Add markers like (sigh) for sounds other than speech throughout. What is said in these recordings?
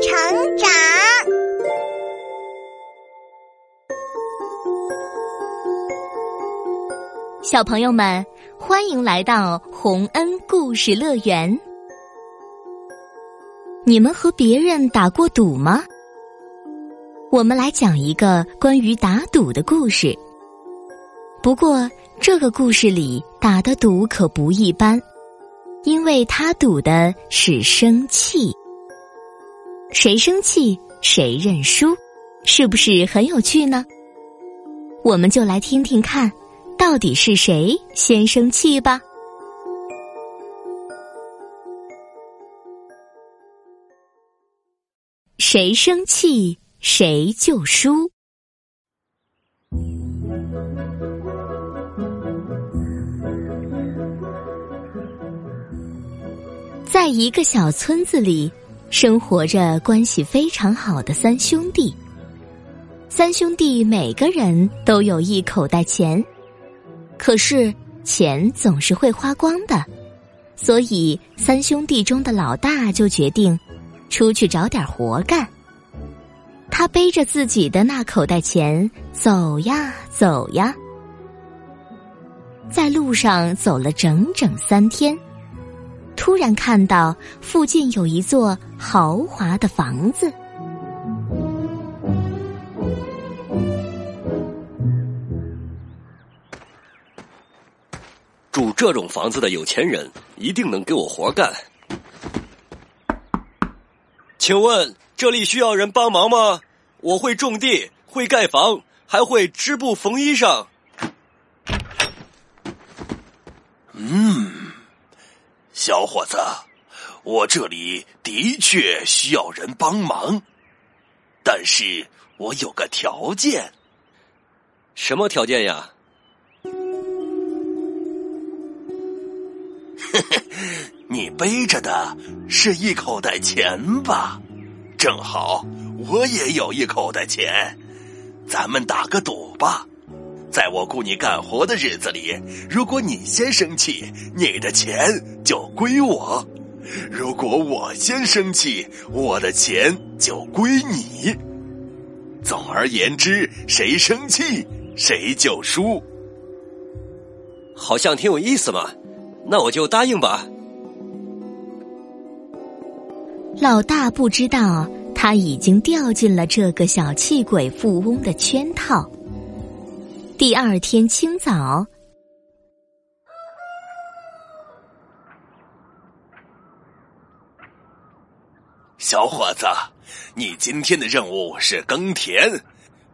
成长。小朋友们，欢迎来到洪恩故事乐园。你们和别人打过赌吗？我们来讲一个关于打赌的故事。不过，这个故事里打的赌可不一般，因为他赌的是生气。谁生气谁认输，是不是很有趣呢？我们就来听听看，到底是谁先生气吧。谁生气谁就输。在一个小村子里，生活着关系非常好的三兄弟。三兄弟每个人都有一口袋钱，可是钱总是会花光的，所以三兄弟中的老大就决定。出去找点活干。他背着自己的那口袋钱走呀走呀，在路上走了整整三天，突然看到附近有一座豪华的房子。住这种房子的有钱人一定能给我活干。请问这里需要人帮忙吗？我会种地，会盖房，还会织布缝衣裳。嗯，小伙子，我这里的确需要人帮忙，但是我有个条件。什么条件呀？(laughs) 你背着的是一口袋钱吧？正好我也有一口袋钱，咱们打个赌吧。在我雇你干活的日子里，如果你先生气，你的钱就归我；如果我先生气，我的钱就归你。总而言之，谁生气谁就输。好像挺有意思嘛，那我就答应吧。老大不知道，他已经掉进了这个小气鬼富翁的圈套。第二天清早，小伙子，你今天的任务是耕田，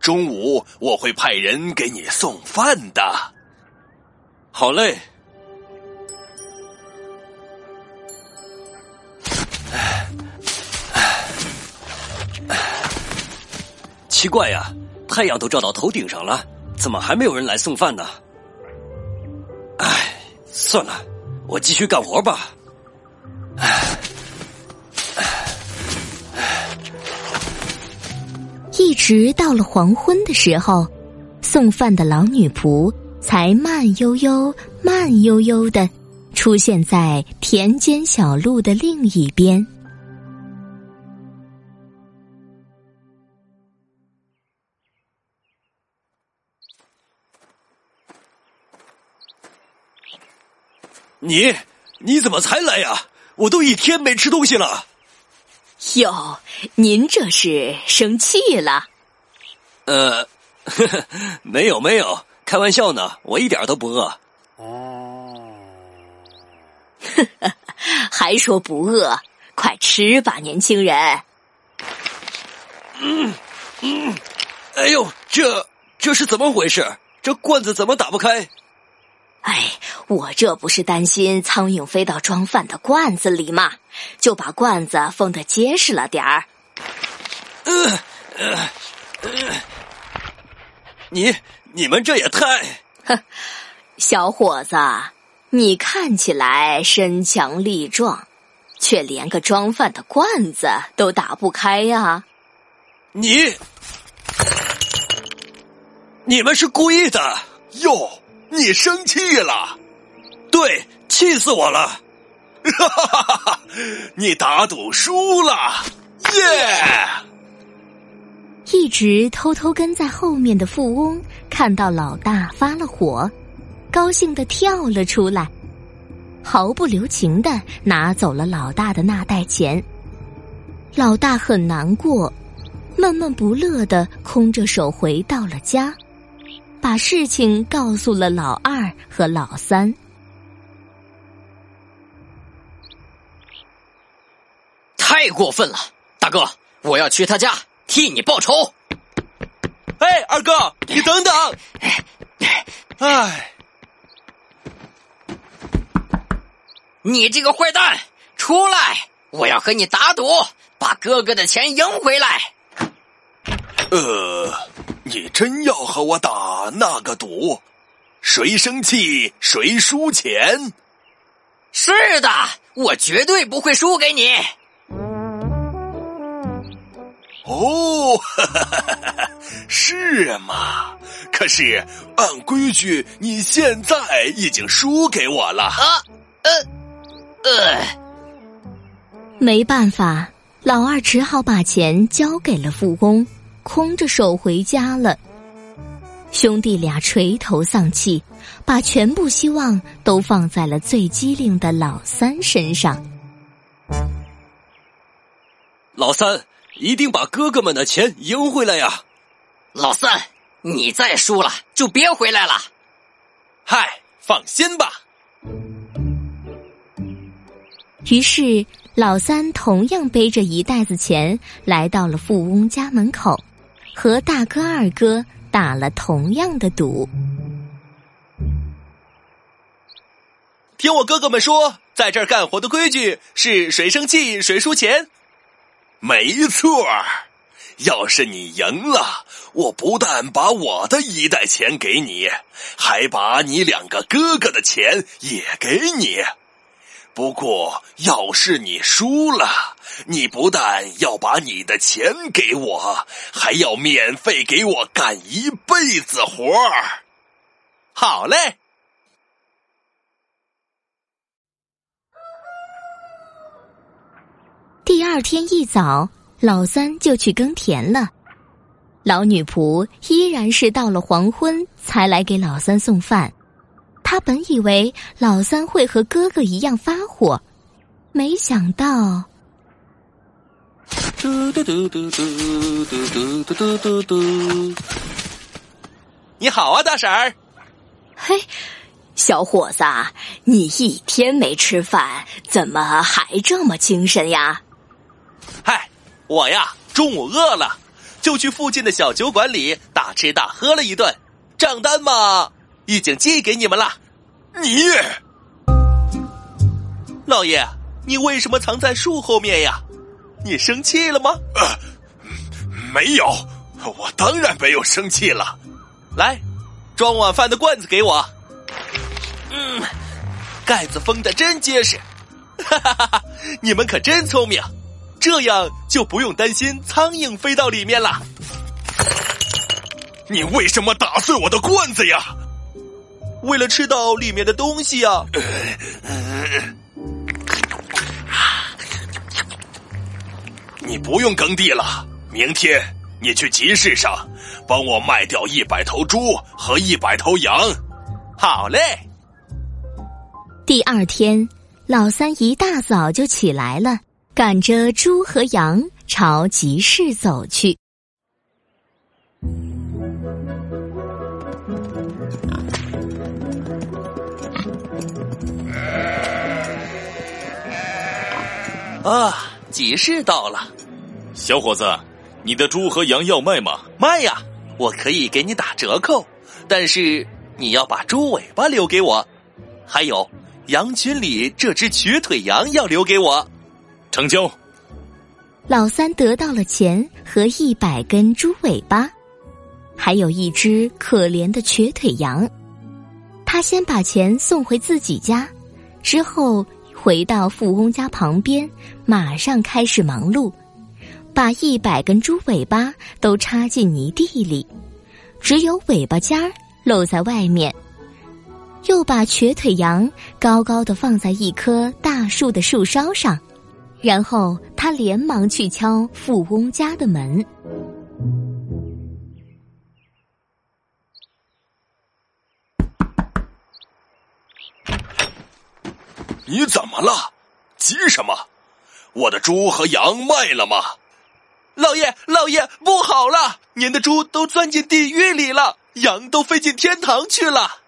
中午我会派人给你送饭的。好嘞。奇怪呀，太阳都照到头顶上了，怎么还没有人来送饭呢？唉，算了，我继续干活吧。唉，一直到了黄昏的时候，送饭的老女仆才慢悠悠、慢悠悠的出现在田间小路的另一边。你你怎么才来呀？我都一天没吃东西了。哟，您这是生气了？呃，呵 (laughs) 呵没有没有，开玩笑呢，我一点都不饿。哦，(laughs) 还说不饿，快吃吧，年轻人。嗯嗯，哎呦，这这是怎么回事？这罐子怎么打不开？哎，我这不是担心苍蝇飞到装饭的罐子里吗？就把罐子封的结实了点儿。呃呃呃，你你们这也太……哼，小伙子，你看起来身强力壮，却连个装饭的罐子都打不开呀！你你们是故意的哟！你生气了？对，气死我了！哈哈哈哈！你打赌输了，耶！一直偷偷跟在后面的富翁看到老大发了火，高兴的跳了出来，毫不留情的拿走了老大的那袋钱。老大很难过，闷闷不乐的空着手回到了家，把事情告诉了老二和老三。太过分了，大哥，我要去他家替你报仇。哎，二哥，你等等！哎，你这个坏蛋，出来！我要和你打赌，把哥哥的钱赢回来。呃，你真要和我打那个赌？谁生气谁输钱？是的，我绝对不会输给你。哦，哈哈哈哈是吗？可是按规矩，你现在已经输给我了。啊，呃，呃，没办法，老二只好把钱交给了富翁，空着手回家了。兄弟俩垂头丧气，把全部希望都放在了最机灵的老三身上。老三。一定把哥哥们的钱赢回来呀！老三，你再输了就别回来了。嗨，放心吧。于是，老三同样背着一袋子钱来到了富翁家门口，和大哥、二哥打了同样的赌。听我哥哥们说，在这儿干活的规矩是谁生气谁输钱。没错儿，要是你赢了，我不但把我的一袋钱给你，还把你两个哥哥的钱也给你。不过，要是你输了，你不但要把你的钱给我，还要免费给我干一辈子活儿。好嘞。第二天一早，老三就去耕田了。老女仆依然是到了黄昏才来给老三送饭。他本以为老三会和哥哥一样发火，没想到。嘟嘟嘟嘟嘟嘟嘟嘟嘟嘟。你好啊，大婶儿。嘿，小伙子，你一天没吃饭，怎么还这么精神呀？嗨，我呀，中午饿了，就去附近的小酒馆里大吃大喝了一顿，账单嘛，已经寄给你们了。你，老爷，你为什么藏在树后面呀？你生气了吗？呃，没有，我当然没有生气了。来，装晚饭的罐子给我。嗯，盖子封的真结实。哈哈哈哈！你们可真聪明。这样就不用担心苍蝇飞到里面了。你为什么打碎我的罐子呀？为了吃到里面的东西呀。你不用耕地了，明天你去集市上帮我卖掉一百头猪和一百头羊。好嘞。第二天，老三一大早就起来了。赶着猪和羊朝集市走去。啊，集市到了！小伙子，你的猪和羊要卖吗？卖呀！我可以给你打折扣，但是你要把猪尾巴留给我，还有羊群里这只瘸腿羊要留给我。成交。老三得到了钱和一百根猪尾巴，还有一只可怜的瘸腿羊。他先把钱送回自己家，之后回到富翁家旁边，马上开始忙碌，把一百根猪尾巴都插进泥地里，只有尾巴尖儿露在外面。又把瘸腿羊高高的放在一棵大树的树梢上，然后。他连忙去敲富翁家的门。你怎怎么了？急什么？我的猪和羊卖了吗？老爷，老爷，不好了！您的猪都钻进地狱里了，羊都飞进天堂去了。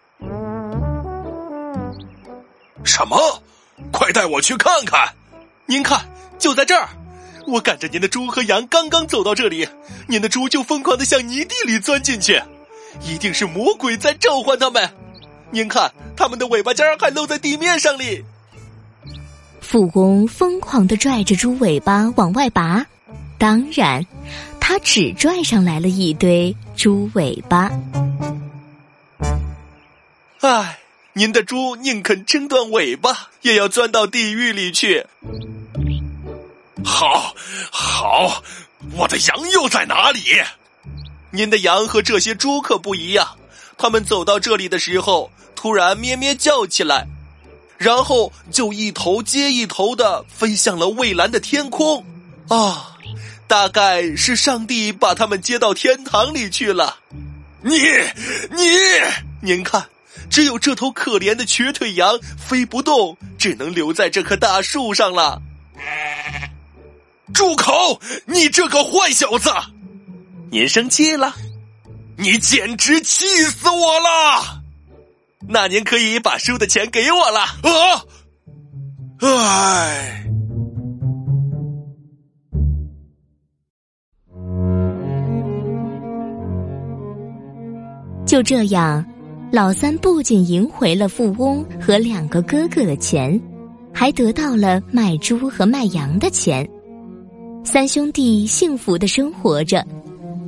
什么？快带我去看看！您看，就在这儿。我赶着您的猪和羊刚刚走到这里，您的猪就疯狂的向泥地里钻进去，一定是魔鬼在召唤他们。您看，他们的尾巴尖还露在地面上哩。富翁疯狂的拽着猪尾巴往外拔，当然，他只拽上来了一堆猪尾巴。唉，您的猪宁肯挣断尾巴，也要钻到地狱里去。好，好，我的羊又在哪里？您的羊和这些猪可不一样，他们走到这里的时候，突然咩咩叫起来。然后就一头接一头的飞向了蔚蓝的天空，啊，大概是上帝把他们接到天堂里去了。你，你，您看，只有这头可怜的瘸腿羊飞不动，只能留在这棵大树上了。住口！你这个坏小子！您生气了？你简直气死我了！那您可以把输的钱给我了啊！唉，就这样，老三不仅赢回了富翁和两个哥哥的钱，还得到了卖猪和卖羊的钱。三兄弟幸福的生活着。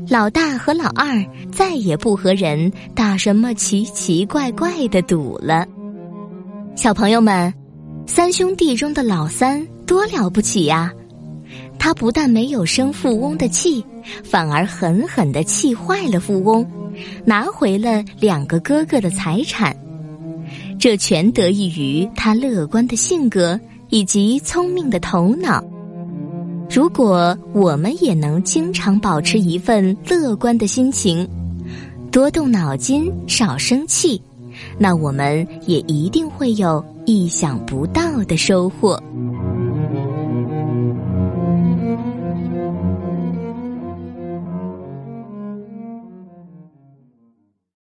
老大和老二再也不和人打什么奇奇怪怪的赌了。小朋友们，三兄弟中的老三多了不起呀！他不但没有生富翁的气，反而狠狠的气坏了富翁，拿回了两个哥哥的财产。这全得益于他乐观的性格以及聪明的头脑。如果我们也能经常保持一份乐观的心情，多动脑筋，少生气，那我们也一定会有意想不到的收获。